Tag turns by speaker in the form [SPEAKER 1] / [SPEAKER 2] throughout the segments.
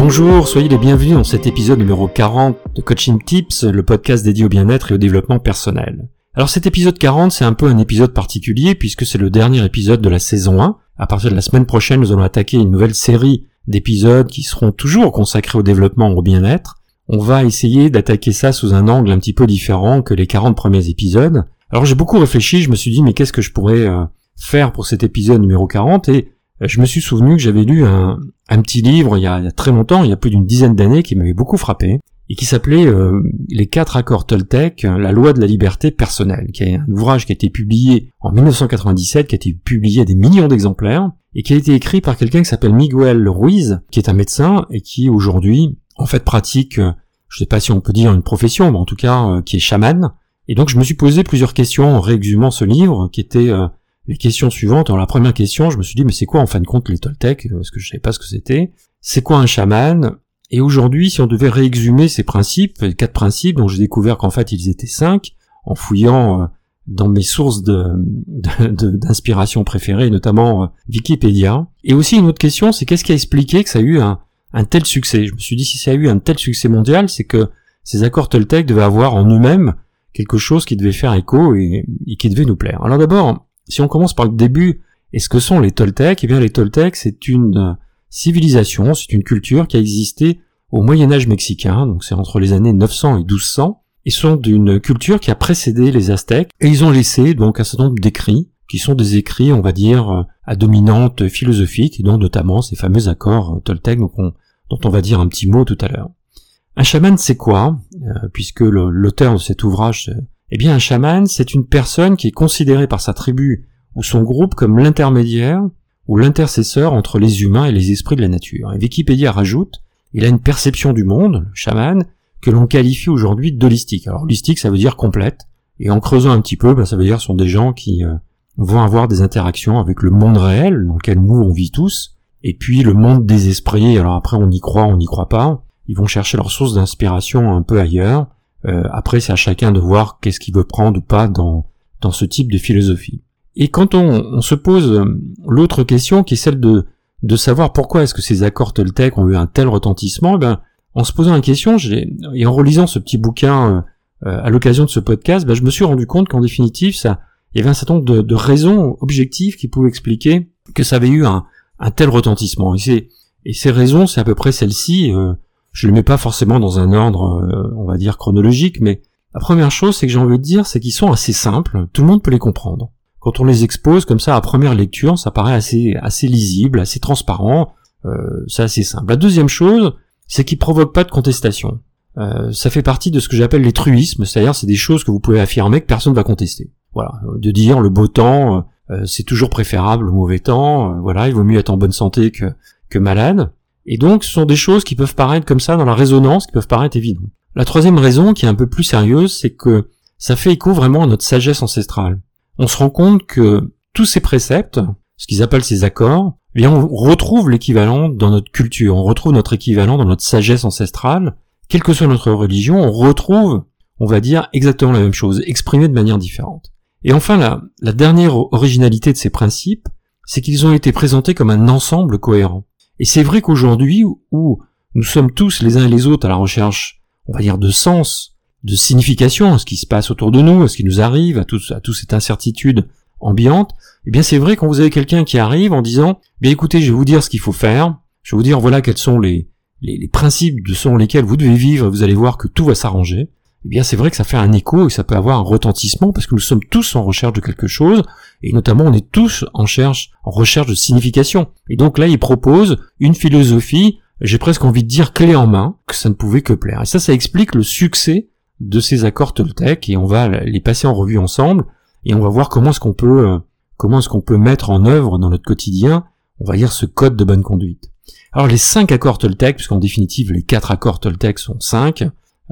[SPEAKER 1] Bonjour, soyez les bienvenus dans cet épisode numéro 40 de Coaching Tips, le podcast dédié au bien-être et au développement personnel. Alors cet épisode 40, c'est un peu un épisode particulier puisque c'est le dernier épisode de la saison 1. À partir de la semaine prochaine, nous allons attaquer une nouvelle série d'épisodes qui seront toujours consacrés au développement, au bien-être. On va essayer d'attaquer ça sous un angle un petit peu différent que les 40 premiers épisodes. Alors j'ai beaucoup réfléchi, je me suis dit mais qu'est-ce que je pourrais euh, faire pour cet épisode numéro 40 et euh, je me suis souvenu que j'avais lu un, petit livre il y, a, très longtemps, il y a plus d'une dizaine d'années, qui m'avait beaucoup frappé, et qui s'appelait euh, Les quatre accords Toltec, la loi de la liberté personnelle, qui est un ouvrage qui a été publié en 1997, qui a été publié à des millions d'exemplaires, et qui a été écrit par quelqu'un qui s'appelle Miguel Ruiz, qui est un médecin, et qui aujourd'hui, en fait, pratique, euh, je sais pas si on peut dire une profession, mais en tout cas, qui est chaman, et donc je me suis posé plusieurs questions en réexhumant ce livre, qui était les questions suivantes. Alors la première question, je me suis dit mais c'est quoi en fin de compte les Toltecs euh, Parce que je savais pas ce que c'était. C'est quoi un chaman? Et aujourd'hui, si on devait réexhumer ces principes, les quatre principes dont j'ai découvert qu'en fait ils étaient cinq, en fouillant euh, dans mes sources d'inspiration de, préférées, notamment euh, Wikipédia. Et aussi une autre question, c'est qu'est-ce qui a expliqué que ça a eu un, tel succès? Je me suis dit si ça a eu un tel succès mondial, c'est que ces accords Toltec devaient avoir en eux-mêmes quelque chose qui devait faire écho et qui devait nous plaire. Alors d'abord, si on commence par le début, et ce que sont les Toltecs Eh bien les Toltecs, c'est une euh, civilisation, c'est une culture qui a existé au Moyen Âge mexicain, donc c'est entre les années 900 et 1200, et sont d'une culture qui a précédé les Aztèques, et ils ont laissé donc un certain nombre d'écrits, qui sont des écrits, on va dire, euh, à dominante philosophique, et dont notamment ces fameux accords euh, Toltecs dont on va dire un petit mot tout à l'heure. Un chaman, c'est quoi? Puisque l'auteur de cet ouvrage eh bien, un chaman, c'est une personne qui est considérée par sa tribu ou son groupe comme l'intermédiaire ou l'intercesseur entre les humains et les esprits de la nature. Et Wikipédia rajoute, il a une perception du monde, le chaman, que l'on qualifie aujourd'hui d'holistique. Alors holistique, ça veut dire complète, et en creusant un petit peu, ben, ça veut dire ce sont des gens qui euh, vont avoir des interactions avec le monde réel, dans lequel nous on vit tous, et puis le monde des esprits, alors après on y croit, on n'y croit pas, ils vont chercher leur source d'inspiration un peu ailleurs, euh, après, c'est à chacun de voir qu'est-ce qu'il veut prendre ou pas dans, dans ce type de philosophie. Et quand on, se pose euh, l'autre question, qui est celle de, de savoir pourquoi est-ce que ces accords Toltec ont eu un tel retentissement, eh ben, en se posant la question, et en relisant ce petit bouquin euh, à l'occasion de ce podcast, ben, je me suis rendu compte qu'en définitive, ça, il y avait un certain nombre de, raisons objectives qui pouvaient expliquer que ça avait eu un, un tel retentissement. Et, et ces raisons, c'est à peu près celles-ci. Je le mets pas forcément dans un ordre, euh, on va dire, chronologique, mais la première chose, c'est que j'ai envie de dire, c'est qu'ils sont assez simples, tout le monde peut les comprendre. Quand on les expose comme ça à première lecture, ça paraît assez, assez lisible, assez transparent, euh, c'est assez simple. La deuxième chose, c'est qu'ils provoquent pas de contestation. Euh, ça fait partie de ce que j'appelle les truismes, c'est-à-dire c'est des choses que vous pouvez affirmer que personne ne va contester. Voilà, de dire le beau temps, c'est toujours préférable au mauvais temps, voilà, il vaut mieux être en bonne santé que, que malade. Et donc, ce sont des choses qui peuvent paraître comme ça dans la résonance, qui peuvent paraître évidentes. La troisième raison, qui est un peu plus sérieuse, c'est que ça fait écho vraiment à notre sagesse ancestrale. On se rend compte que tous ces préceptes, ce qu'ils appellent ces accords, eh bien on retrouve l'équivalent dans notre culture, on retrouve notre équivalent dans notre sagesse ancestrale, quelle que soit notre religion, on retrouve, on va dire, exactement la même chose, exprimée de manière différente. Et enfin, la, la dernière originalité de ces principes, c'est qu'ils ont été présentés comme un ensemble cohérent. Et c'est vrai qu'aujourd'hui, où nous sommes tous les uns et les autres à la recherche, on va dire, de sens, de signification à ce qui se passe autour de nous, à ce qui nous arrive, à tout, toute cette incertitude ambiante, eh bien c'est vrai quand vous avez quelqu'un qui arrive en disant, bien écoutez, je vais vous dire ce qu'il faut faire, je vais vous dire voilà quels sont les, les, les principes selon lesquels vous devez vivre, vous allez voir que tout va s'arranger, eh bien c'est vrai que ça fait un écho et ça peut avoir un retentissement parce que nous sommes tous en recherche de quelque chose et notamment on est tous en recherche, en recherche de signification. Et donc là il propose une philosophie, j'ai presque envie de dire clé en main, que ça ne pouvait que plaire. Et ça, ça explique le succès de ces accords Toltec et on va les passer en revue ensemble et on va voir comment est-ce qu'on peut, euh, comment est-ce qu'on peut mettre en œuvre dans notre quotidien, on va dire ce code de bonne conduite. Alors les cinq accords Toltec, puisqu'en définitive les quatre accords Toltec sont cinq,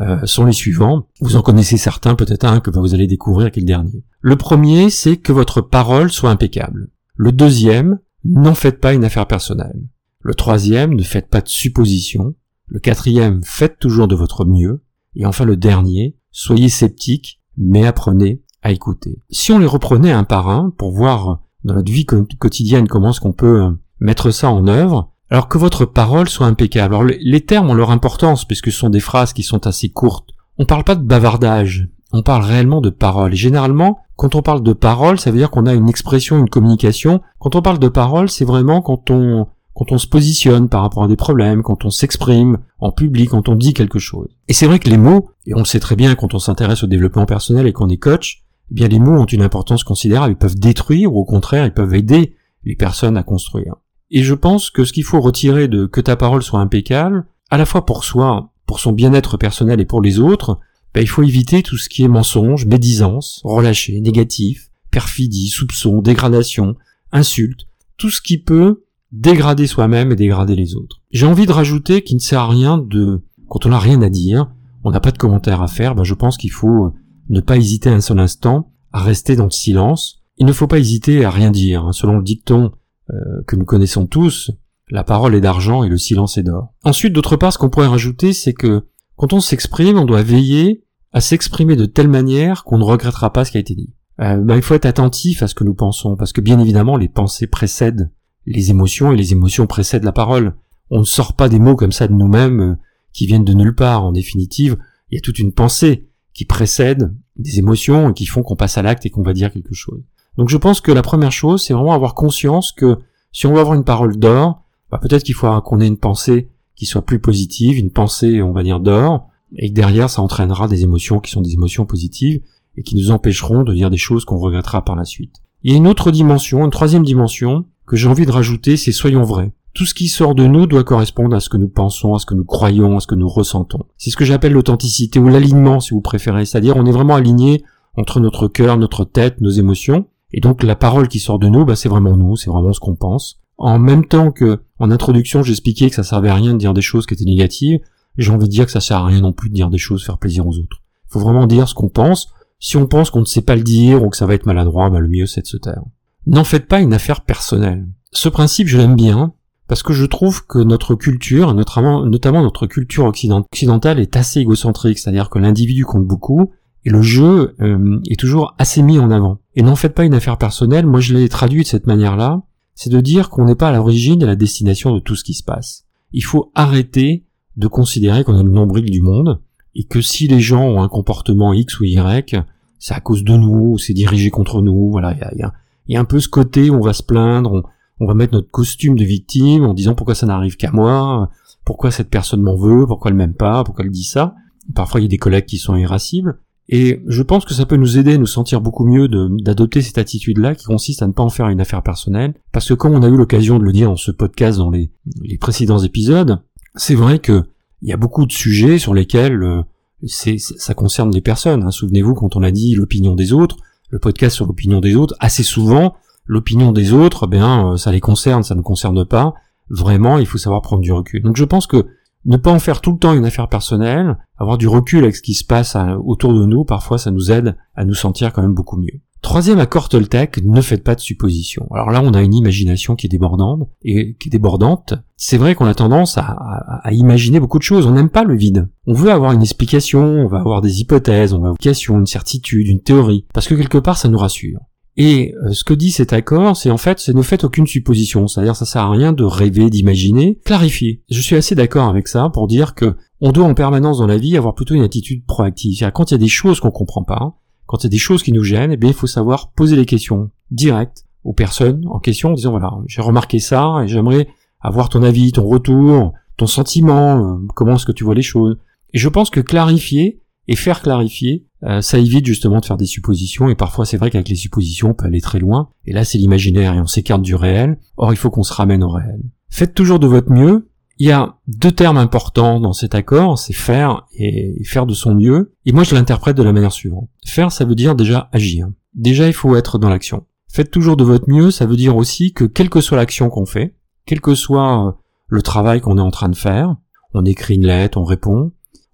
[SPEAKER 1] euh, sont les suivants. Vous en connaissez certains, peut-être un que vous allez découvrir qui est le dernier. Le premier, c'est que votre parole soit impeccable. Le deuxième, n'en faites pas une affaire personnelle. Le troisième, ne faites pas de suppositions. Le quatrième, faites toujours de votre mieux. Et enfin le dernier, soyez sceptique, mais apprenez à écouter. Si on les reprenait un par un pour voir dans notre vie quotidienne comment est-ce qu'on peut mettre ça en œuvre, Alors que votre parole soit impeccable. Alors les termes ont leur importance puisque ce sont des phrases qui sont assez courtes. On parle pas de bavardage, on parle réellement de parole. Et généralement, quand on parle de parole, ça veut dire qu'on a une expression, une communication. Quand on parle de parole, c'est vraiment quand on quand on se positionne par rapport à des problèmes, quand on s'exprime en public, quand on dit quelque chose. Et c'est vrai que les mots, et on le sait très bien quand on s'intéresse au développement personnel et qu'on est coach, eh bien les mots ont une importance considérable. Ils peuvent détruire ou au contraire, ils peuvent aider les personnes à construire. Et je pense que ce qu'il faut retirer de que ta parole soit impeccable, à la fois pour soi, pour son bien-être personnel et pour les autres, ben, il faut éviter tout ce qui est mensonge, médisance, relâché, négatif, perfidie, soupçon, dégradation, insulte, tout ce qui peut dégrader soi-même et dégrader les autres. J'ai envie de rajouter qu'il ne sert à rien de, quand on n'a rien à dire, on n'a pas de commentaires à faire, ben je pense qu'il faut ne pas hésiter un seul instant à rester dans le silence. Il ne faut pas hésiter à rien dire. Hein. Selon le dicton euh, que nous connaissons tous, la parole est d'argent et le silence est d'or. Ensuite, d'autre part, ce qu'on pourrait rajouter, c'est que quand on s'exprime, on doit veiller à s'exprimer de telle manière qu'on ne regrettera pas ce qui a été dit. Euh, ben, il faut être attentif à ce que nous pensons, parce que bien évidemment, les pensées précèdent les émotions et les émotions précèdent la parole. On ne sort pas des mots comme ça de nous-mêmes euh, qui viennent de nulle part. En définitive, il y a toute une pensée qui précède des émotions et qui font qu'on passe à l'acte et qu'on va dire quelque chose. Donc je pense que la première chose, c'est vraiment avoir conscience que si on veut avoir une parole d'or, bah peut-être qu'il faut qu'on ait une pensée qui soit plus positive, une pensée, on va dire, d'or, et que derrière, ça entraînera des émotions qui sont des émotions positives et qui nous empêcheront de dire des choses qu'on regrettera par la suite. Il y a une autre dimension, une troisième dimension, que j'ai envie de rajouter, c'est soyons vrais. Tout ce qui sort de nous doit correspondre à ce que nous pensons, à ce que nous croyons, à ce que nous ressentons. C'est ce que j'appelle l'authenticité ou l'alignement, si vous préférez. C'est-à-dire, on est vraiment aligné entre notre cœur, notre tête, nos émotions, et donc la parole qui sort de nous, bah, c'est vraiment nous, c'est vraiment ce qu'on pense. En même temps que, en introduction, j'expliquais que ça servait à rien de dire des choses qui étaient négatives, j'ai envie de dire que ça sert à rien non plus de dire des choses, faire plaisir aux autres. Il faut vraiment dire ce qu'on pense. Si on pense qu'on ne sait pas le dire ou que ça va être maladroit, bah, le mieux c'est de se taire. N'en faites pas une affaire personnelle. Ce principe, je l'aime bien, parce que je trouve que notre culture, notamment, notamment notre culture occidentale, est assez égocentrique, c'est-à-dire que l'individu compte beaucoup, et le jeu euh, est toujours assez mis en avant. Et n'en faites pas une affaire personnelle, moi je l'ai traduit de cette manière-là, c'est de dire qu'on n'est pas à l'origine et à la destination de tout ce qui se passe. Il faut arrêter de considérer qu'on est le nombril du monde, et que si les gens ont un comportement X ou Y, c'est à cause de nous, c'est dirigé contre nous, voilà, il y a, un peu ce côté où on va se plaindre, on, on va mettre notre costume de victime en disant pourquoi ça n'arrive qu'à moi, pourquoi cette personne m'en veut, pourquoi elle m'aime pas, pourquoi elle dit ça. Parfois il y a des collègues qui sont irascibles, et je pense que ça peut nous aider à nous sentir beaucoup mieux d'adopter cette attitude-là qui consiste à ne pas en faire une affaire personnelle. Parce que comme on a eu l'occasion de le dire dans ce podcast dans les, précédents épisodes, c'est vrai que il y a beaucoup de sujets sur lesquels euh, ça concerne les personnes. Hein. Souvenez-vous quand on a dit l'opinion des autres, le podcast sur l'opinion des autres, assez souvent, l'opinion des autres, ben ça les concerne, ça ne concerne pas. Vraiment, il faut savoir prendre du recul. Donc je pense que ne pas en faire tout le temps une affaire personnelle, avoir du recul avec ce qui se passe euh, autour de nous, parfois ça nous aide à nous sentir quand même beaucoup mieux. Troisième accord Toltec, ne faites pas de suppositions. Alors là, on a une imagination qui est débordante, et qui est débordante. C'est vrai qu'on a tendance à, à, imaginer beaucoup de choses. On n'aime pas le vide. On veut avoir une explication, on va avoir des hypothèses, on va avoir une question, une certitude, une théorie, parce que quelque part, ça nous rassure. Et euh, ce que dit cet accord, c'est en fait, c'est ne faites aucune supposition, c'est-à-dire ça sert à rien de rêver, d'imaginer, clarifier. Je suis assez d'accord avec ça pour dire que on doit en permanence dans la vie avoir plutôt une attitude proactive. C'est-à-dire quand il y a des choses qu'on comprend pas, quand il y a des choses qui nous gênent, eh il faut savoir poser les questions directes aux personnes en question en disant voilà, j'ai remarqué ça et j'aimerais avoir ton avis, ton retour, ton sentiment, euh, comment est-ce que tu vois les choses. Et je pense que clarifier et faire clarifier, euh, ça évite justement de faire des suppositions, et parfois c'est vrai qu'avec les suppositions on peut aller très loin, et là c'est l'imaginaire et on s'écarte du réel, or il faut qu'on se ramène au réel. Faites toujours de votre mieux, il y a deux termes importants dans cet accord, c'est faire et faire de son mieux, et moi je l'interprète de la manière suivante. Faire ça veut dire déjà agir. Déjà il faut être dans l'action. Faites toujours de votre mieux, ça veut dire aussi que quelle que soit l'action qu'on fait, quel que soit euh, le travail qu'on est en train de faire, on écrit une lettre, on répond,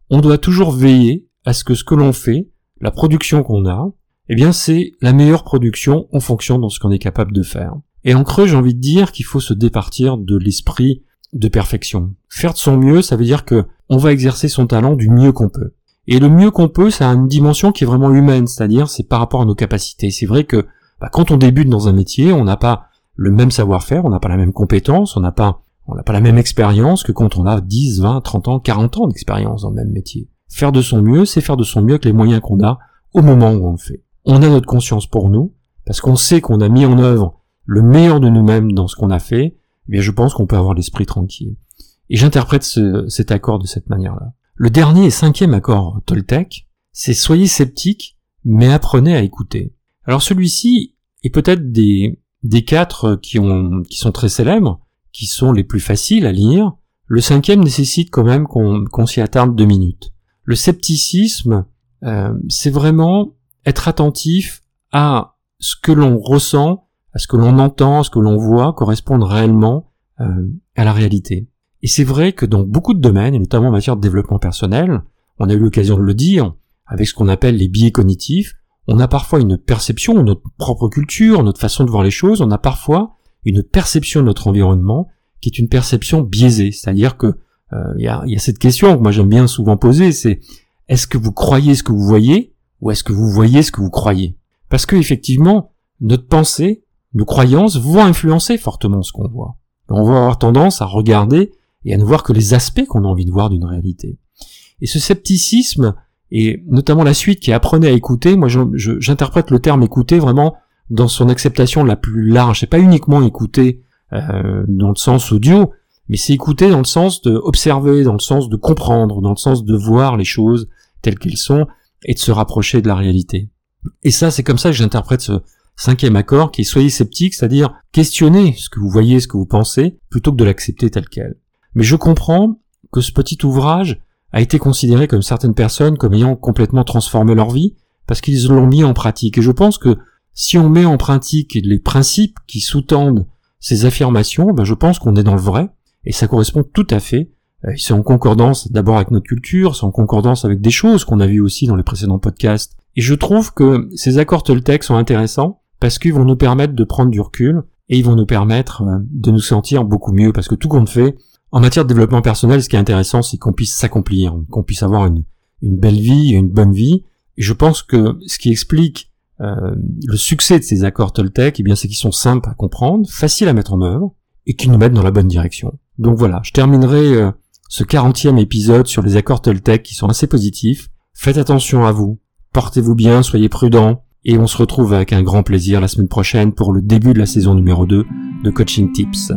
[SPEAKER 1] on doit toujours veiller à ce que ce que l'on fait, la production qu'on a, eh bien c'est la meilleure production en fonction de ce qu'on est capable de faire. Et en creux, j'ai envie de dire qu'il faut se départir de l'esprit de perfection. Faire de son mieux, ça veut dire que on va exercer son talent du mieux qu'on peut. Et le mieux qu'on peut, ça a une dimension qui est vraiment humaine, c'est-à-dire c'est par rapport à nos capacités. C'est vrai que bah, quand on débute dans un métier, on n'a pas le même savoir-faire, on n'a pas la même compétence, on n'a pas On n'a pas la même expérience que quand on a 10, 20, 30 ans, 40 ans d'expérience dans le même métier. Faire de son mieux, c'est faire de son mieux avec les moyens qu'on a au moment où on le fait. On a notre conscience pour nous, parce qu'on sait qu'on a mis en œuvre le meilleur de nous-mêmes dans ce qu'on a fait, eh je pense qu'on peut avoir l'esprit tranquille. Et j'interprète cet accord de cette manière-là. Le dernier et cinquième accord Toltec, c'est soyez sceptiques, mais apprenez à écouter. Alors celui-ci est peut-être des, quatre qui sont très célèbres, qui sont les plus faciles à lire. Le cinquième nécessite quand même qu'on s'y attarde deux minutes. Le scepticisme, euh, c'est vraiment être attentif à ce que l'on ressent, à ce que l'on entend, à ce que l'on voit correspondre réellement euh, à la réalité. Et c'est vrai que dans beaucoup de domaines, et notamment en matière de développement personnel, on a eu l'occasion de le dire, avec ce qu'on appelle les biais cognitifs, on a parfois une perception, notre propre culture, notre façon de voir les choses, on a parfois une perception de notre environnement qui est une perception biaisée. C'est-à-dire que euh, il y, a, y, a, cette question que moi j'aime bien souvent poser, c'est est-ce que vous croyez ce que vous voyez ou est-ce que vous voyez ce que vous croyez? Parce que effectivement, notre pensée, nos croyances vont influencer fortement ce qu'on voit. On va avoir tendance à regarder et à ne voir que les aspects qu'on a envie de voir d'une réalité. Et ce scepticisme, et notamment la suite qui apprenait à écouter, moi j'interprète le terme écouter vraiment dans son acceptation la plus large. C'est pas uniquement écouter euh, dans le sens audio, mais c'est écouter dans le sens de observer, dans le sens de comprendre, dans le sens de voir les choses telles qu'elles sont et de se rapprocher de la réalité. Et ça, c'est comme ça que j'interprète ce cinquième accord qui est soyez sceptique, c'est-à-dire questionnez ce que vous voyez, ce que vous pensez, plutôt que de l'accepter tel quel. Mais je comprends que ce petit ouvrage a été considéré comme certaines personnes comme ayant complètement transformé leur vie parce qu'ils l'ont mis en pratique. Et je pense que si on met en pratique les principes qui sous-tendent ces affirmations, ben je pense qu'on est dans le vrai et ça correspond tout à fait. Euh, c'est en concordance d'abord avec notre culture, c'est en concordance avec des choses qu'on a vues aussi dans les précédents podcasts. Et je trouve que ces accords Toltec sont intéressants parce qu'ils vont nous permettre de prendre du recul et ils vont nous permettre euh, de nous sentir beaucoup mieux parce que tout compte fait, en matière de développement personnel, ce qui est intéressant, c'est qu'on puisse s'accomplir, qu'on puisse avoir une, belle vie, une bonne vie. Et je pense que ce qui explique euh, le succès de ces accords Toltec, eh bien, c'est qu'ils sont simples à comprendre, faciles à mettre en œuvre, et qui nous mettent dans la bonne direction. Donc voilà, je terminerai euh, ce 40e épisode sur les accords Toltec qui sont assez positifs. Faites attention à vous, portez-vous bien, soyez prudents, et on se retrouve avec un grand plaisir la semaine prochaine pour le début de la saison numéro 2 de Coaching Tips.